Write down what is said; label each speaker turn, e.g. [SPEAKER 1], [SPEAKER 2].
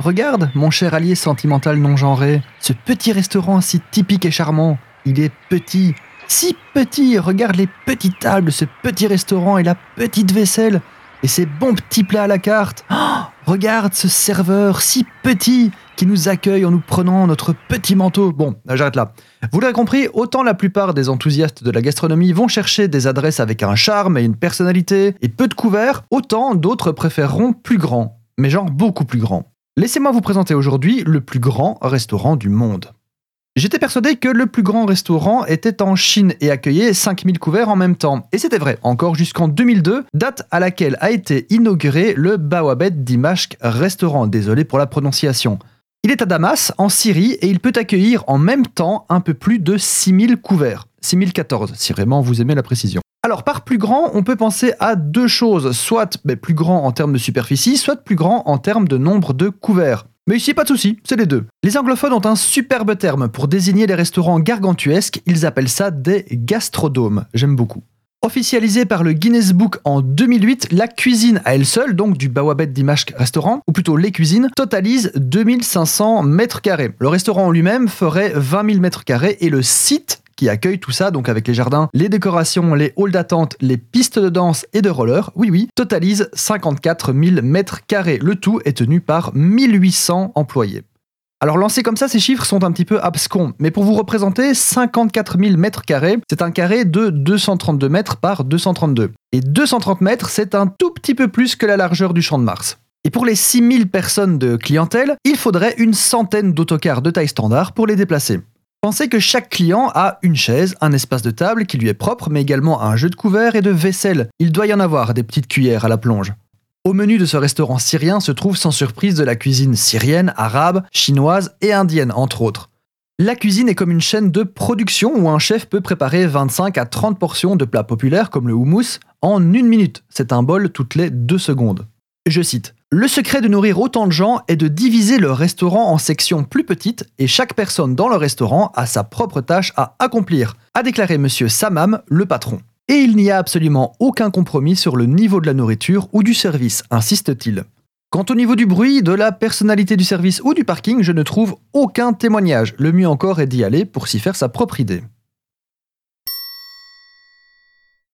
[SPEAKER 1] regarde, mon cher allié sentimental non genré, ce petit restaurant si typique et charmant. Il est petit, si petit, regarde les petites tables, ce petit restaurant et la petite vaisselle, et ces bons petits plats à la carte. Oh, regarde ce serveur si petit qui nous accueille en nous prenant notre petit manteau. Bon, j'arrête là. Vous l'avez compris, autant la plupart des enthousiastes de la gastronomie vont chercher des adresses avec un charme et une personnalité et peu de couverts, autant d'autres préféreront plus grand, mais genre beaucoup plus grand. Laissez-moi vous présenter aujourd'hui le plus grand restaurant du monde. J'étais persuadé que le plus grand restaurant était en Chine et accueillait 5000 couverts en même temps. Et c'était vrai, encore jusqu'en 2002, date à laquelle a été inauguré le Bawabet Dimashq restaurant. Désolé pour la prononciation. Il est à Damas, en Syrie, et il peut accueillir en même temps un peu plus de 6000 couverts. 6014, si vraiment vous aimez la précision. Alors, par plus grand, on peut penser à deux choses, soit ben, plus grand en termes de superficie, soit plus grand en termes de nombre de couverts. Mais ici, pas de souci, c'est les deux. Les anglophones ont un superbe terme pour désigner les restaurants gargantuesques, ils appellent ça des gastrodomes. J'aime beaucoup. Officialisé par le Guinness Book en 2008, la cuisine à elle seule, donc du Bawabet Dimashq restaurant, ou plutôt les cuisines, totalise 2500 mètres carrés. Le restaurant lui-même ferait 20 000 mètres carrés et le site qui accueille tout ça, donc avec les jardins, les décorations, les halls d'attente, les pistes de danse et de roller, oui oui, totalise 54 000 mètres carrés. Le tout est tenu par 1800 employés. Alors lancés comme ça, ces chiffres sont un petit peu abscons, mais pour vous représenter, 54 000 mètres carrés, c'est un carré de 232 mètres par 232. Et 230 mètres, c'est un tout petit peu plus que la largeur du champ de Mars. Et pour les 6000 personnes de clientèle, il faudrait une centaine d'autocars de taille standard pour les déplacer. Pensez que chaque client a une chaise, un espace de table qui lui est propre, mais également un jeu de couverts et de vaisselle. Il doit y en avoir des petites cuillères à la plonge. Au menu de ce restaurant syrien se trouve sans surprise de la cuisine syrienne, arabe, chinoise et indienne, entre autres. La cuisine est comme une chaîne de production où un chef peut préparer 25 à 30 portions de plats populaires comme le houmous en une minute. C'est un bol toutes les deux secondes. Je cite Le secret de nourrir autant de gens est de diviser le restaurant en sections plus petites et chaque personne dans le restaurant a sa propre tâche à accomplir, a déclaré monsieur Samam, le patron. Et il n'y a absolument aucun compromis sur le niveau de la nourriture ou du service, insiste-t-il. Quant au niveau du bruit, de la personnalité du service ou du parking, je ne trouve aucun témoignage. Le mieux encore est d'y aller pour s'y faire sa propre idée.